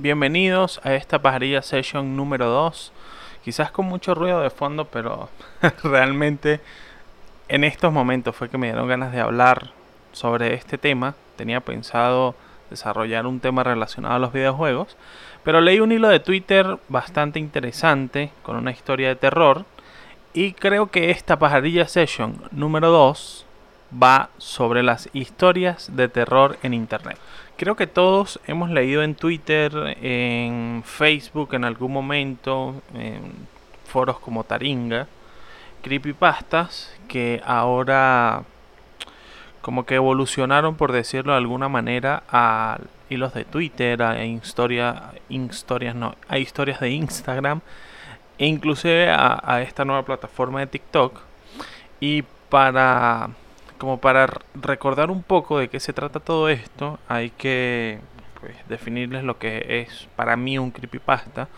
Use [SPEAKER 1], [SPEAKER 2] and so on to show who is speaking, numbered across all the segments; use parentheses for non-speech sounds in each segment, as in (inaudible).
[SPEAKER 1] bienvenidos a esta pajarilla session número 2. Quizás con mucho ruido de fondo, pero (laughs) realmente en estos momentos fue que me dieron ganas de hablar sobre este tema. Tenía pensado desarrollar un tema relacionado a los videojuegos, pero leí un hilo de Twitter bastante interesante con una historia de terror y creo que esta pajarilla session número 2 va sobre las historias de terror en Internet. Creo que todos hemos leído en Twitter, en Facebook en algún momento, en foros como Taringa, creepypastas que ahora como que evolucionaron, por decirlo de alguna manera, a hilos de Twitter, a, historia, historias, no, a historias de Instagram e inclusive a, a esta nueva plataforma de TikTok. Y para como para recordar un poco de qué se trata todo esto, hay que pues, definirles lo que es para mí un creepypasta,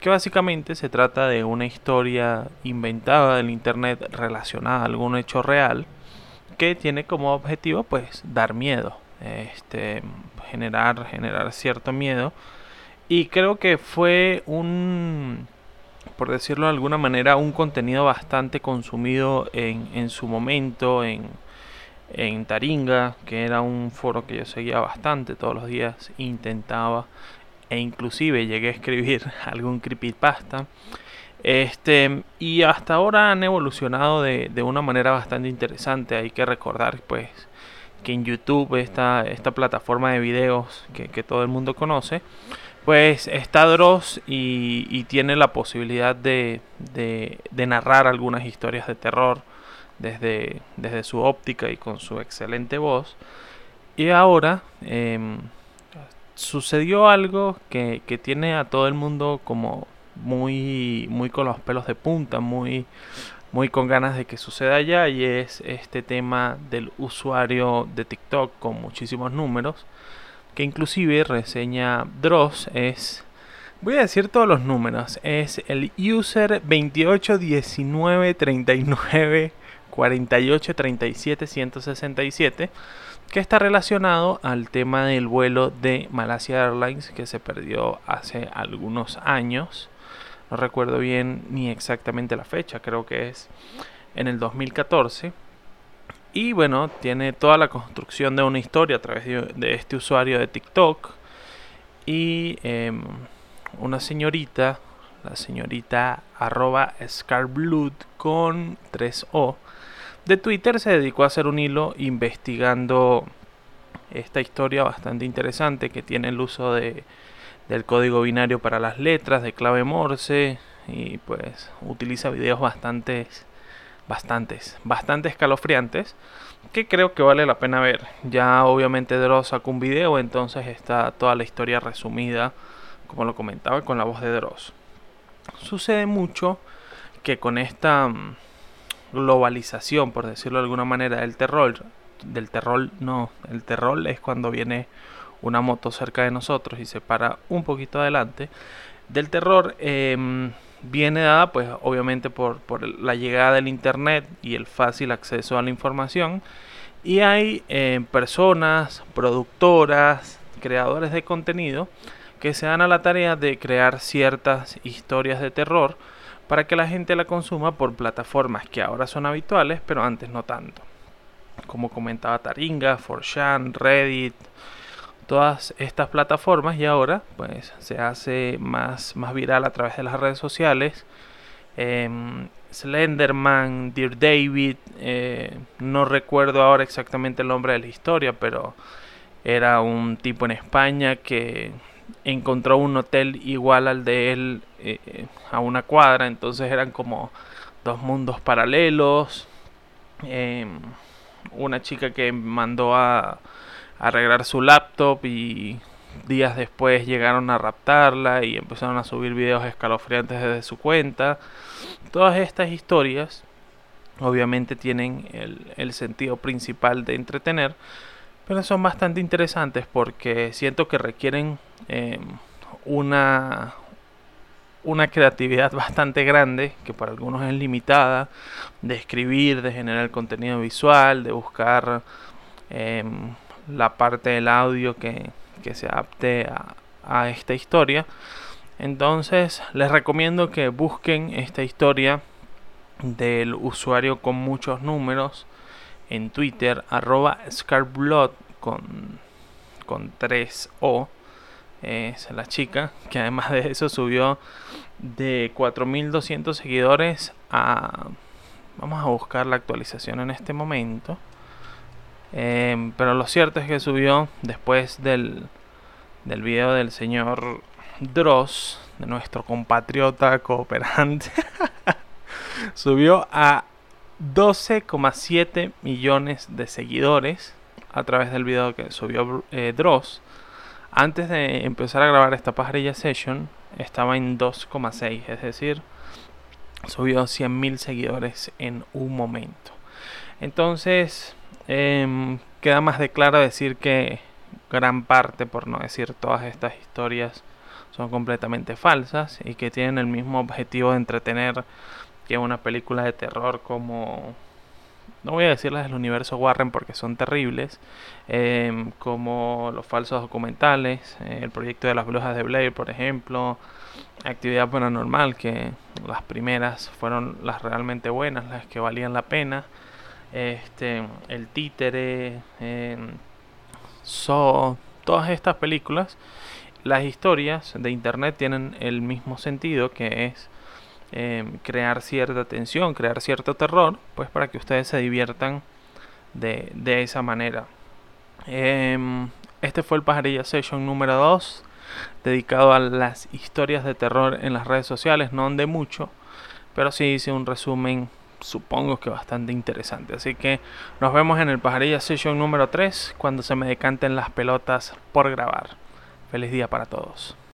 [SPEAKER 1] que básicamente se trata de una historia inventada del internet relacionada a algún hecho real, que tiene como objetivo pues dar miedo, este, generar, generar cierto miedo. Y creo que fue un por decirlo de alguna manera, un contenido bastante consumido en, en su momento en, en Taringa, que era un foro que yo seguía bastante todos los días, intentaba e inclusive llegué a escribir (laughs) algún creepypasta. Este, y hasta ahora han evolucionado de, de, una manera bastante interesante. Hay que recordar pues que en YouTube, esta, esta plataforma de videos que, que todo el mundo conoce, pues está Dross y, tiene la posibilidad de, narrar algunas historias de terror desde, desde, su óptica y con su excelente voz. Y ahora em, sucedió algo que, tiene a todo el mundo como muy, muy con los pelos de punta, muy, muy con ganas de que suceda ya y es este tema del usuario de TikTok con muchísimos números que inclusive reseña Dross es voy a decir todos los números es el user 28 19 39 48 37 167 que está relacionado al tema del vuelo de Malaysia Airlines que se perdió hace algunos años. No recuerdo bien ni exactamente la fecha creo que es en el 2014 y bueno, tiene toda la construcción de una historia a través de, este usuario de TikTok. Y em, una señorita, la señorita arroba scarblood con 3O, de Twitter se dedicó a hacer un hilo investigando esta historia bastante interesante que tiene el uso de, del código binario para las letras, de clave Morse y pues utiliza videos bastante bastantes, bastante escalofriantes, que creo que vale la pena ver. Ya obviamente Dross sacó un video, entonces está toda la historia resumida, como lo comentaba, con la voz de Dross. Sucede mucho que con esta mm, globalización, por decirlo de alguna manera, del terror, del terror no, el terror es cuando viene una moto cerca de nosotros y se para un poquito adelante. Del terror, eh, viene dada pues obviamente por, la llegada del internet y el fácil acceso a la información. Y hay eh, personas, productoras, creadores de contenido que se dan a la tarea de crear ciertas historias de terror para que la gente la consuma por plataformas que ahora son habituales pero antes no tanto. Como comentaba Taringa, 4chan, Reddit, todas estas plataformas y ahora pues se hace más, más viral a través de las redes sociales. Em, Slenderman, Dear David, eh, no recuerdo ahora exactamente el nombre de la historia, pero era un tipo en España que encontró un hotel igual al de él eh, a una cuadra, entonces eran como dos mundos paralelos. Em, una chica que mandó a arreglar su laptop y días después llegaron a raptarla y empezaron a subir videos escalofriantes desde su cuenta. Todas estas historias obviamente tienen el, sentido principal de entretener, pero son bastante interesantes porque siento que requieren em, una, una creatividad (laughs) bastante grande, que para algunos es limitada, de escribir, de generar contenido visual, de buscar... Em, la parte del audio que, se adapte a esta historia. Entonces les recomiendo que busquen esta historia del usuario con muchos números en Twitter, arroba Scarblood con, con 3O. Es la chica que además de eso subió de 4200 seguidores a... Vamos a buscar la actualización en este momento. Em, pero lo cierto es que subió después del, del video del señor Dross, de nuestro compatriota cooperante. (laughs) subió a 12,7 millones de seguidores a través del video que subió eh, Dross. Antes de empezar a grabar esta pajarilla session, estaba en 2,6, es decir, subió 100.000 seguidores en un momento. Entonces, em, queda más de claro decir que gran parte, por no decir todas estas historias, son completamente falsas y que tienen el mismo objetivo de entretener que una película de terror como no voy a decirlas del universo Warren porque son terribles, em, como los falsos documentales, eh, el proyecto de las brujas de Blair, por ejemplo, Actividad Paranormal, que las primeras fueron las realmente buenas, las que valían la pena, este, El Títere, em, So, todas estas películas, las historias de Internet tienen el mismo sentido que es Em, crear cierta tensión, crear cierto terror, pues para que ustedes se diviertan de, esa manera. Em, este fue el Pajarilla Session número 2, dedicado a las historias de terror en las redes sociales, no de mucho, pero sí hice un resumen supongo que bastante interesante. Así que nos vemos en el Pajarilla Session número 3 cuando se me decanten las pelotas por grabar. Feliz día para todos.